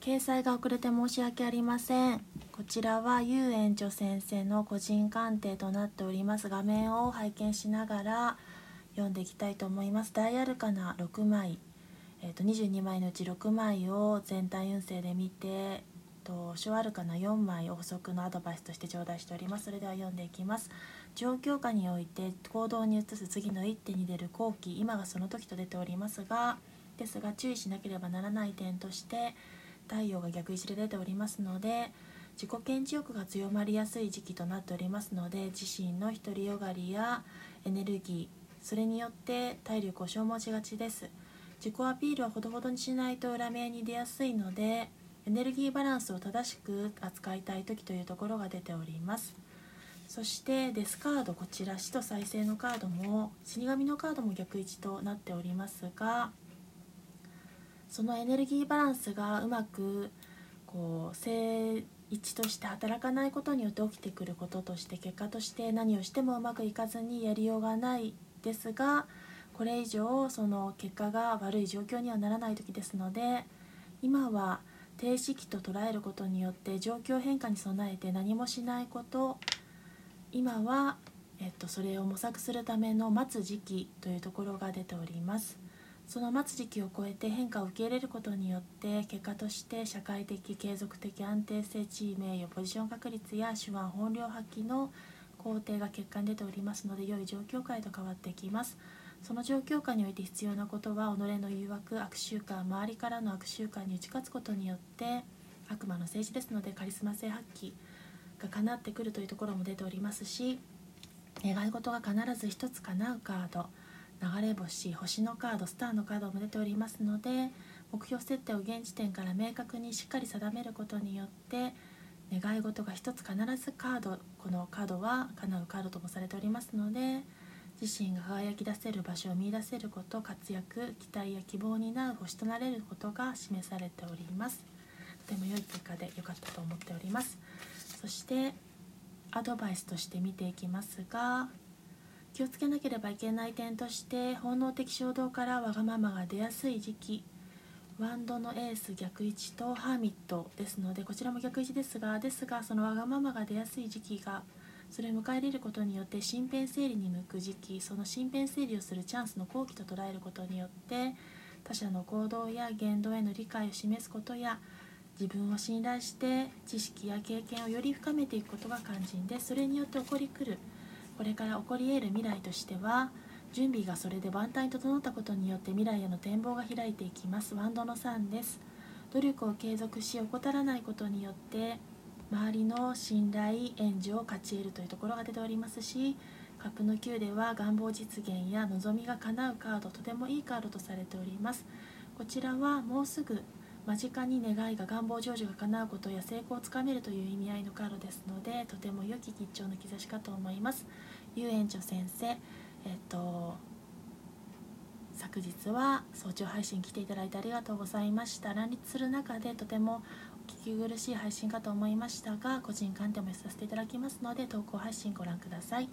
掲載が遅れて申し訳ありません。こちらは遊園長先生の個人鑑定となっております画面を拝見しながら読んでいきたいと思います。大アルカナ6枚、えー、と22枚のうち6枚を全体運勢で見てと小アルカナ4枚を補足のアドバイスとして頂戴しております。それでは読んでいきます。状況下において行動に移す次の一手に出る後期今がその時と出ておりますがですが注意しなければならない点として太陽が逆位置で出ておりますので自己顕示欲が強まりやすい時期となっておりますので自身の独りよがりやエネルギーそれによって体力を消耗しがちです。自己アピールはほどほどにしないと裏目に出やすいのでエネルギーバランスを正しく扱いたい時というところが出ております。そしてデスカードこちら死と再生のカードも死神のカードも逆位置となっておりますがそのエネルギーバランスがうまくこう正一として働かないことによって起きてくることとして結果として何をしてもうまくいかずにやりようがないですがこれ以上その結果が悪い状況にはならない時ですので今は停止期と捉えることによって状況変化に備えて何もしないこと今は、えっと、それを模索するための待つ時期というところが出ております。その待つ時期を超えて変化を受け入れることによって結果として社会的継続的安定性地位名誉ポジション確率や手腕本領発揮の工程が結果に出ておりますので良い状況下へと変わってきますその状況下において必要なことは己の誘惑悪習慣周りからの悪習慣に打ち勝つことによって悪魔の政治ですのでカリスマ性発揮が叶ってくるというところも出ておりますし願い事が必ず一つ叶うカード。流れ星星のカードスターのカードも出ておりますので目標設定を現時点から明確にしっかり定めることによって願い事が一つ必ずカードこのカードは叶うカードともされておりますので自身が輝き出せる場所を見いだせること活躍期待や希望になる星となれることが示されております。とても良い結果で良かったと思っております。そしてアドバイスとして見ていきますが気をつけなければいけない点として本能的衝動からわがままが出やすい時期。ワンドのエース逆位置とハーミットですのでこちらも逆位置ですがですがそのわがままが出やすい時期がそれを迎え入れることによって身辺整理に向く時期その身辺整理をするチャンスの好機と捉えることによって他者の行動や言動への理解を示すことや自分を信頼して知識や経験をより深めていくことが肝心でそれによって起こりくるこれから起こり得る未来としては準備がそれで万端に整ったことによって未来への展望が開いていきます。ワンドの3です。努力を継続し怠らないことによって周りの信頼援助を勝ち得るというところが出ておりますしカップの9では願望実現や望みが叶うカードとてもいいカードとされております。こちらはもうすぐ間近に願いが願望成就が叶うことや成功をつかめるという意味合いのカードですのでとても良き吉兆の兆しかと思います。遊園長先生えっと昨日は早朝配信来ていただいてありがとうございました。乱立する中でとても聞き苦しい配信かと思いましたが個人鑑定もさせていただきますので投稿配信ご覧ください。